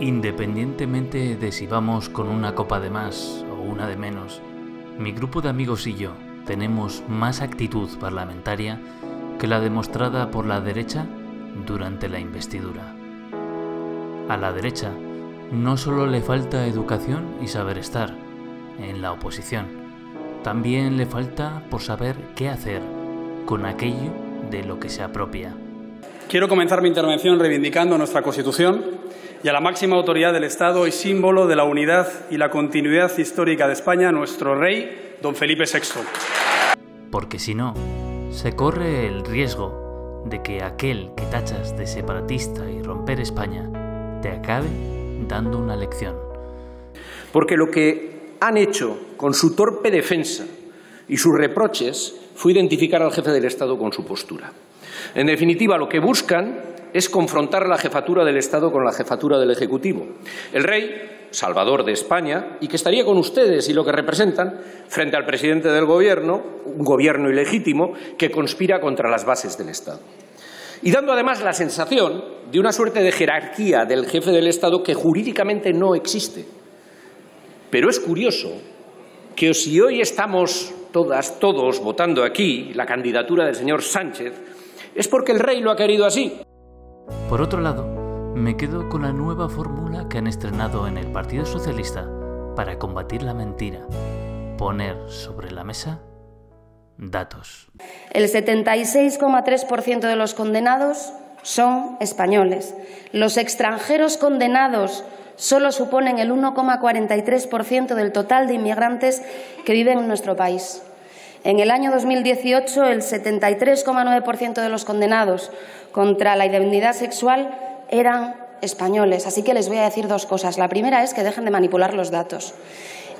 Independientemente de si vamos con una copa de más o una de menos, mi grupo de amigos y yo tenemos más actitud parlamentaria que la demostrada por la derecha durante la investidura. A la derecha no solo le falta educación y saber estar en la oposición, también le falta por saber qué hacer con aquello de lo que se apropia. Quiero comenzar mi intervención reivindicando nuestra Constitución y a la máxima autoridad del Estado y símbolo de la unidad y la continuidad histórica de España, nuestro rey, don Felipe VI. Porque si no, se corre el riesgo de que aquel que tachas de separatista y romper España te acabe dando una lección. Porque lo que han hecho con su torpe defensa y sus reproches fue identificar al jefe del Estado con su postura. En definitiva, lo que buscan es confrontar la jefatura del Estado con la jefatura del Ejecutivo. El rey, salvador de España, y que estaría con ustedes y lo que representan, frente al presidente del Gobierno, un gobierno ilegítimo que conspira contra las bases del Estado. Y dando además la sensación de una suerte de jerarquía del jefe del Estado que jurídicamente no existe. Pero es curioso que si hoy estamos todas, todos votando aquí la candidatura del señor Sánchez, es porque el rey lo ha querido así. Por otro lado, me quedo con la nueva fórmula que han estrenado en el Partido Socialista para combatir la mentira. Poner sobre la mesa datos. El 76,3% de los condenados son españoles. Los extranjeros condenados solo suponen el 1,43% del total de inmigrantes que viven en nuestro país. En el año 2018, el 73,9% de los condenados contra la indemnidad sexual eran españoles. Así que les voy a decir dos cosas. La primera es que dejen de manipular los datos.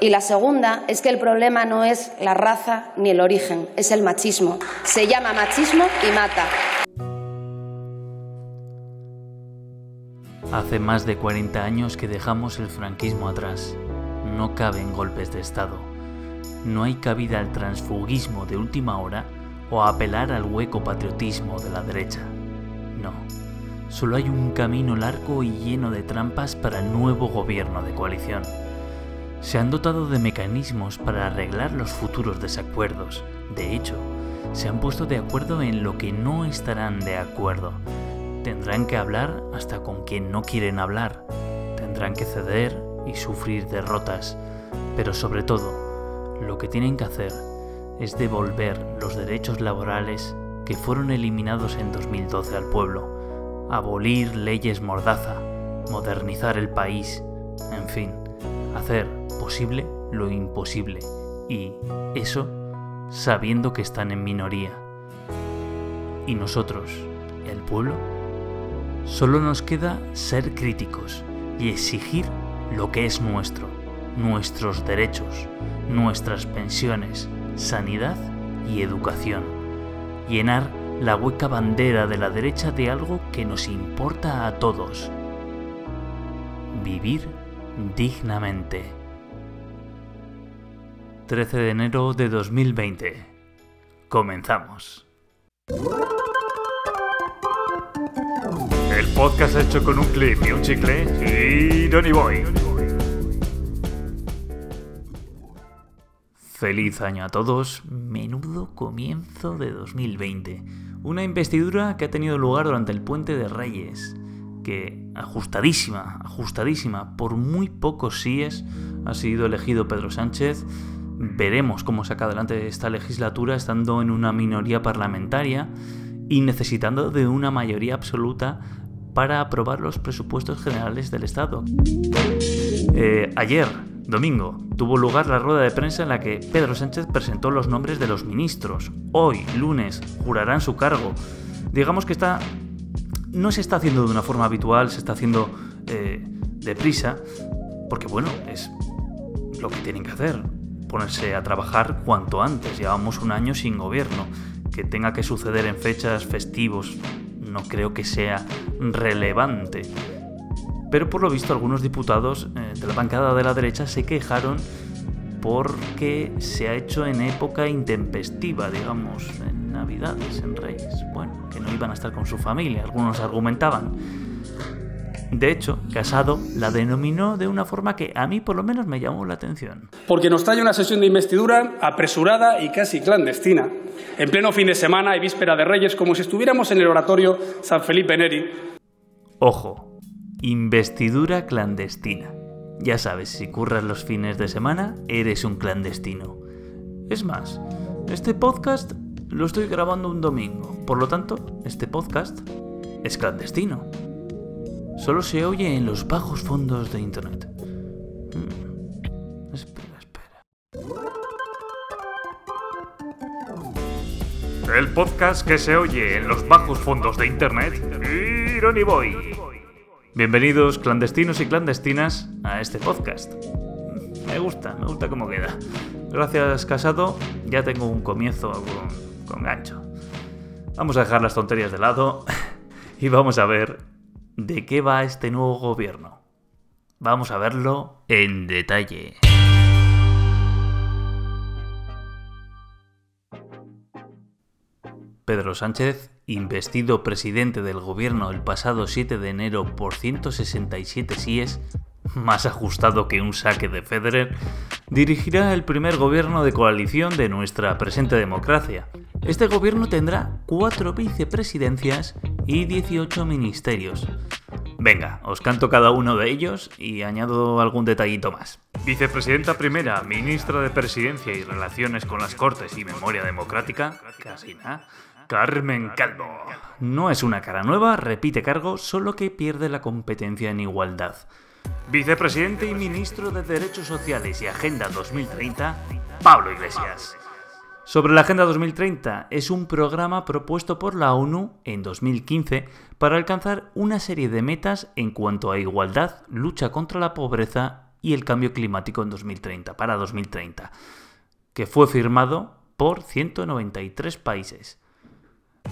Y la segunda es que el problema no es la raza ni el origen, es el machismo. Se llama machismo y mata. Hace más de 40 años que dejamos el franquismo atrás. No caben golpes de Estado. No hay cabida al transfugismo de última hora o a apelar al hueco patriotismo de la derecha. No. Solo hay un camino largo y lleno de trampas para el nuevo gobierno de coalición se han dotado de mecanismos para arreglar los futuros desacuerdos. De hecho, se han puesto de acuerdo en lo que no estarán de acuerdo. Tendrán que hablar hasta con quien no quieren hablar. Tendrán que ceder y sufrir derrotas. Pero sobre todo, lo que tienen que hacer es devolver los derechos laborales que fueron eliminados en 2012 al pueblo, abolir leyes mordaza, modernizar el país, en fin, hacer posible lo imposible. Y eso sabiendo que están en minoría. Y nosotros, el pueblo, solo nos queda ser críticos y exigir lo que es nuestro, nuestros derechos, nuestras pensiones, sanidad y educación. Llenar la hueca bandera de la derecha de algo que nos importa a todos. Vivir dignamente. 13 de enero de 2020. Comenzamos. El podcast hecho con un clip y un chicle y Donny Boy. Feliz año a todos, menudo comienzo de 2020. Una investidura que ha tenido lugar durante el puente de Reyes, que ajustadísima, ajustadísima, por muy pocos síes ha sido elegido Pedro Sánchez Veremos cómo saca adelante esta legislatura estando en una minoría parlamentaria y necesitando de una mayoría absoluta para aprobar los presupuestos generales del Estado. Eh, ayer, domingo, tuvo lugar la rueda de prensa en la que Pedro Sánchez presentó los nombres de los ministros. Hoy, lunes, jurarán su cargo. Digamos que está, no se está haciendo de una forma habitual, se está haciendo eh, deprisa, porque bueno, es lo que tienen que hacer ponerse a trabajar cuanto antes. Llevamos un año sin gobierno. Que tenga que suceder en fechas festivos no creo que sea relevante. Pero por lo visto algunos diputados eh, de la bancada de la derecha se quejaron porque se ha hecho en época intempestiva, digamos, en Navidades, en Reyes. Bueno, que no iban a estar con su familia, algunos argumentaban. De hecho, Casado la denominó de una forma que a mí por lo menos me llamó la atención. Porque nos trae una sesión de investidura apresurada y casi clandestina, en pleno fin de semana y víspera de Reyes, como si estuviéramos en el oratorio San Felipe Neri. Ojo, investidura clandestina. Ya sabes, si curras los fines de semana, eres un clandestino. Es más, este podcast lo estoy grabando un domingo, por lo tanto, este podcast es clandestino. Solo se oye en los bajos fondos de Internet. Hmm. Espera, espera. El podcast que se oye en los bajos fondos de Internet. Irony Boy. Bienvenidos clandestinos y clandestinas a este podcast. Me gusta, me gusta cómo queda. Gracias Casado, ya tengo un comienzo con, gancho. Vamos a dejar las tonterías de lado y vamos a ver de qué va este nuevo gobierno. Vamos a verlo en detalle. Pedro Sánchez, investido presidente del gobierno el pasado 7 de enero por 167 síes, más ajustado que un saque de Federer, dirigirá el primer gobierno de coalición de nuestra presente democracia. Este gobierno tendrá cuatro vicepresidencias y 18 ministerios. Venga, os canto cada uno de ellos y añado algún detallito más. Vicepresidenta primera, ministra de Presidencia y Relaciones con las Cortes y Memoria Democrática, casi nada. Carmen Calvo. No es una cara nueva, repite cargo, solo que pierde la competencia en igualdad. Vicepresidente y ministro de Derechos Sociales y Agenda 2030, Pablo Iglesias. Sobre la Agenda 2030 es un programa propuesto por la ONU en 2015 para alcanzar una serie de metas en cuanto a igualdad, lucha contra la pobreza y el cambio climático en 2030, para 2030, que fue firmado por 193 países.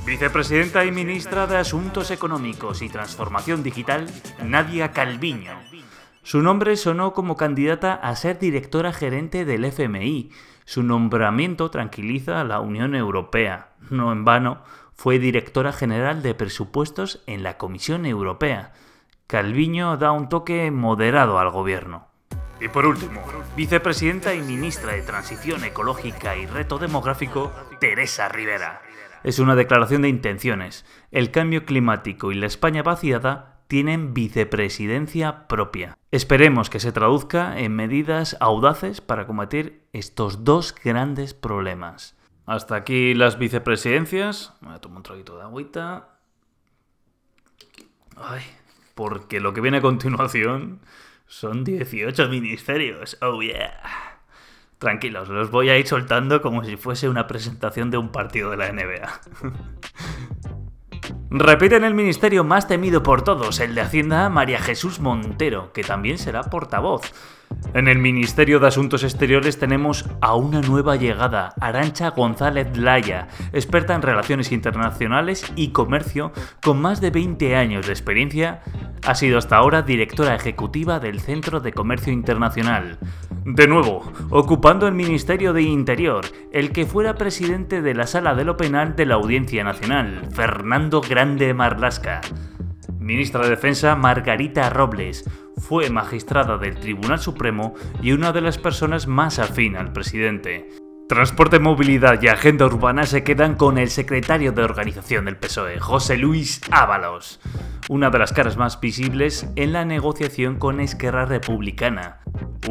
Vicepresidenta y ministra de Asuntos Económicos y Transformación Digital, Nadia Calviño. Su nombre sonó como candidata a ser directora gerente del FMI. Su nombramiento tranquiliza a la Unión Europea. No en vano, fue directora general de presupuestos en la Comisión Europea. Calviño da un toque moderado al gobierno. Y por último, vicepresidenta y ministra de Transición Ecológica y Reto Demográfico, Teresa Rivera. Es una declaración de intenciones. El cambio climático y la España vaciada tienen vicepresidencia propia. Esperemos que se traduzca en medidas audaces para combatir estos dos grandes problemas. Hasta aquí las vicepresidencias. Voy a tomar un traguito de agüita. Ay, porque lo que viene a continuación son 18 ministerios. Oh yeah. Tranquilos, los voy a ir soltando como si fuese una presentación de un partido de la NBA. Repiten el ministerio más temido por todos, el de Hacienda María Jesús Montero, que también será portavoz. En el Ministerio de Asuntos Exteriores tenemos a una nueva llegada, Arancha González Laya, experta en relaciones internacionales y comercio, con más de 20 años de experiencia, ha sido hasta ahora directora ejecutiva del Centro de Comercio Internacional. De nuevo, ocupando el Ministerio de Interior, el que fuera presidente de la Sala de lo Penal de la Audiencia Nacional, Fernando Grande Marlasca. Ministra de Defensa Margarita Robles, fue magistrada del Tribunal Supremo y una de las personas más afín al presidente. Transporte, movilidad y agenda urbana se quedan con el secretario de organización del PSOE, José Luis Ábalos, una de las caras más visibles en la negociación con Esquerra Republicana.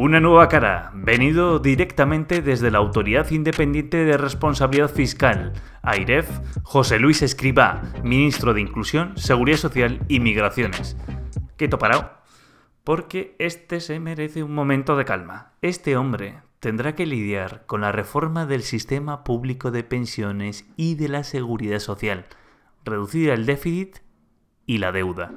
Una nueva cara, venido directamente desde la Autoridad Independiente de Responsabilidad Fiscal, AIREF, José Luis Escribá, ministro de Inclusión, Seguridad Social y Migraciones. Quieto parado, porque este se merece un momento de calma. Este hombre tendrá que lidiar con la reforma del sistema público de pensiones y de la seguridad social, reducir el déficit y la deuda.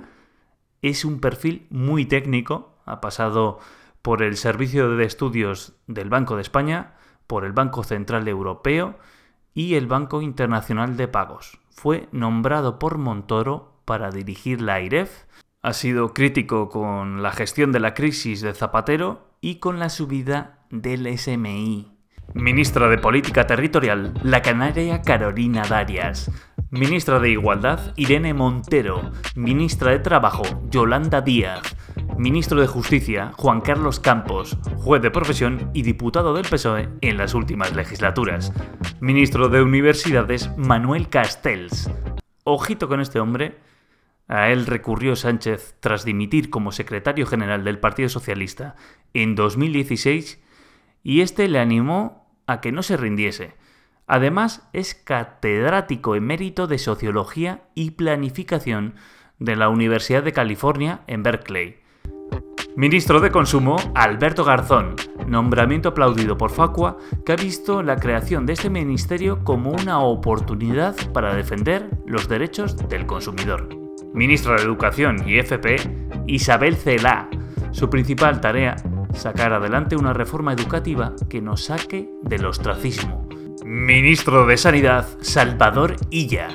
Es un perfil muy técnico, ha pasado por el Servicio de Estudios del Banco de España, por el Banco Central Europeo y el Banco Internacional de Pagos. Fue nombrado por Montoro para dirigir la AIREF, ha sido crítico con la gestión de la crisis de Zapatero y con la subida del SMI. Ministra de Política Territorial, la canaria Carolina Darias. Ministra de Igualdad, Irene Montero. Ministra de Trabajo, Yolanda Díaz. Ministro de Justicia, Juan Carlos Campos, juez de profesión y diputado del PSOE en las últimas legislaturas. Ministro de Universidades, Manuel Castells. Ojito con este hombre. A él recurrió Sánchez tras dimitir como secretario general del Partido Socialista en 2016 y este le animó a que no se rindiese Además, es catedrático emérito de Sociología y Planificación de la Universidad de California en Berkeley. Ministro de Consumo, Alberto Garzón, nombramiento aplaudido por Facua, que ha visto la creación de este ministerio como una oportunidad para defender los derechos del consumidor. Ministro de Educación y FP, Isabel Celá. Su principal tarea, sacar adelante una reforma educativa que nos saque del ostracismo Ministro de Sanidad, Salvador Illa,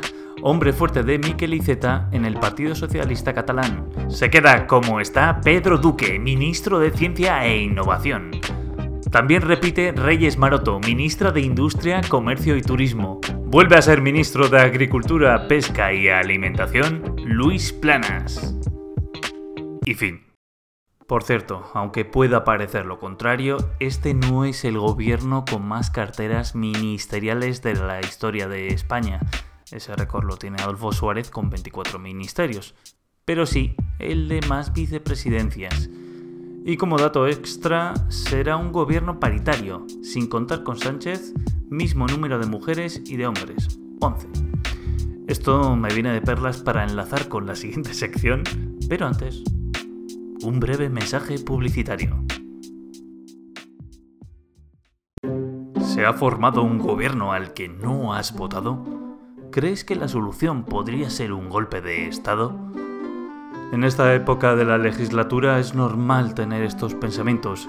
hombre fuerte de Miquel Iceta en el Partido Socialista Catalán. Se queda como está Pedro Duque, ministro de Ciencia e Innovación. También repite Reyes Maroto, ministra de Industria, Comercio y Turismo. Vuelve a ser ministro de Agricultura, Pesca y Alimentación, Luis Planas. Y fin. Por cierto, aunque pueda parecer lo contrario, este no es el gobierno con más carteras ministeriales de la historia de España. Ese récord lo tiene Adolfo Suárez con 24 ministerios. Pero sí, el de más vicepresidencias. Y como dato extra, será un gobierno paritario, sin contar con Sánchez, mismo número de mujeres y de hombres, 11. Esto me viene de perlas para enlazar con la siguiente sección, pero antes un breve mensaje publicitario. ¿Se ha formado un gobierno al que no has votado? ¿Crees que la solución podría ser un golpe de Estado? En esta época de la legislatura es normal tener estos pensamientos,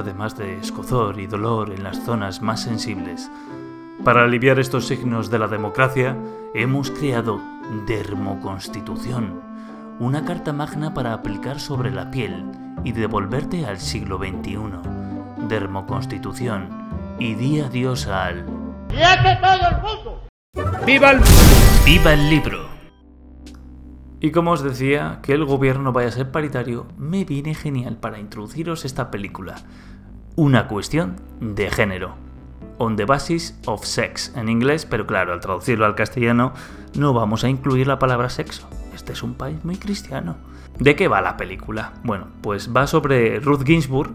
además de escozor y dolor en las zonas más sensibles. Para aliviar estos signos de la democracia, hemos creado Dermoconstitución una carta magna para aplicar sobre la piel y devolverte al siglo XXI. Dermoconstitución y di adiós al... todo el mundo! ¡Viva el... ¡Viva el libro! Y como os decía, que el gobierno vaya a ser paritario me viene genial para introduciros esta película. Una cuestión de género. On the basis of sex en inglés, pero claro, al traducirlo al castellano no vamos a incluir la palabra sexo este es un país muy cristiano. ¿De qué va la película? Bueno, pues va sobre Ruth Ginsburg,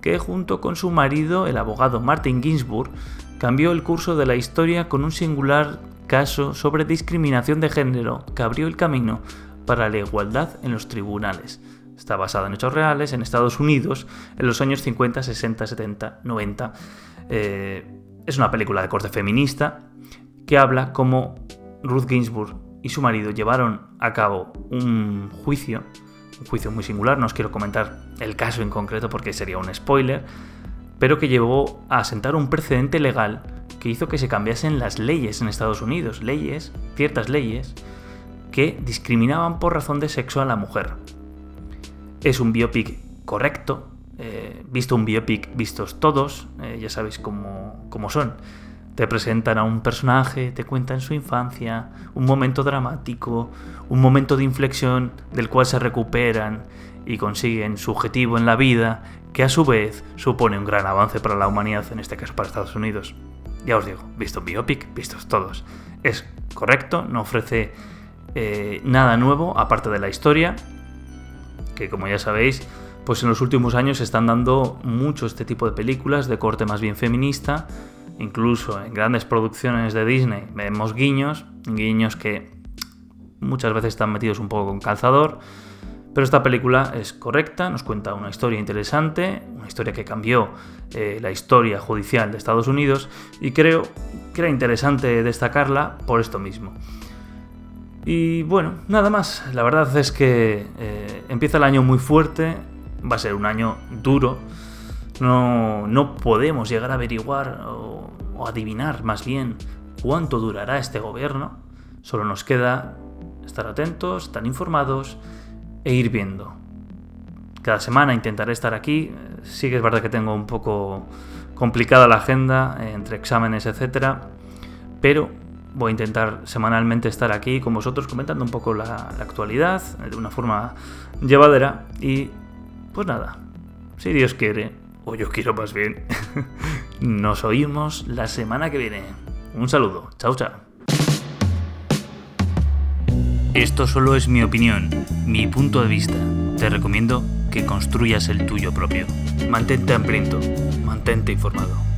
que junto con su marido, el abogado Martin Ginsburg, cambió el curso de la historia con un singular caso sobre discriminación de género que abrió el camino para la igualdad en los tribunales. Está basada en hechos reales en Estados Unidos en los años 50, 60, 70, 90. es una película de corte feminista que habla como Ruth Ginsburg y su marido llevaron a cabo un juicio, un juicio muy singular, no os quiero comentar el caso en concreto porque sería un spoiler, pero que llevó a sentar un precedente legal que hizo que se cambiasen las leyes en Estados Unidos, leyes, ciertas leyes, que discriminaban por razón de sexo a la mujer. Es un biopic correcto, eh, visto un biopic vistos todos, eh, ya sabéis cómo, cómo son. Te presentan a un personaje, te cuentan su infancia, un momento dramático, un momento de inflexión del cual se recuperan y consiguen su objetivo en la vida, que a su vez supone un gran avance para la humanidad, en este caso para Estados Unidos. Ya os digo, visto biopic, vistos todos. Es correcto, no ofrece eh, nada nuevo aparte de la historia, que como ya sabéis, pues en los últimos años se están dando mucho este tipo de películas de corte más bien feminista, incluso en grandes producciones de Disney vemos guiños, guiños que muchas veces están metidos un poco con calzador, pero esta película es correcta, nos cuenta una historia interesante, una historia que cambió eh, la historia judicial de Estados Unidos y creo que era interesante destacarla por esto mismo. Y bueno, nada más, la verdad es que eh, empieza el año muy fuerte, va a ser un año duro, no, no podemos llegar a averiguar o, adivinar más bien cuánto durará este gobierno. Solo nos queda estar atentos, estar informados e ir viendo. Cada semana intentaré estar aquí. Sí que es verdad que tengo un poco complicada la agenda entre exámenes, etc. Pero voy a intentar semanalmente estar aquí con vosotros comentando un poco la, la actualidad de una forma llevadera y pues nada, si Dios quiere, o yo quiero más bien, nos oímos la semana que viene. Un saludo, chao chao. Esto solo es mi opinión, mi punto de vista. Te recomiendo que construyas el tuyo propio. Mantente hambriento, mantente informado.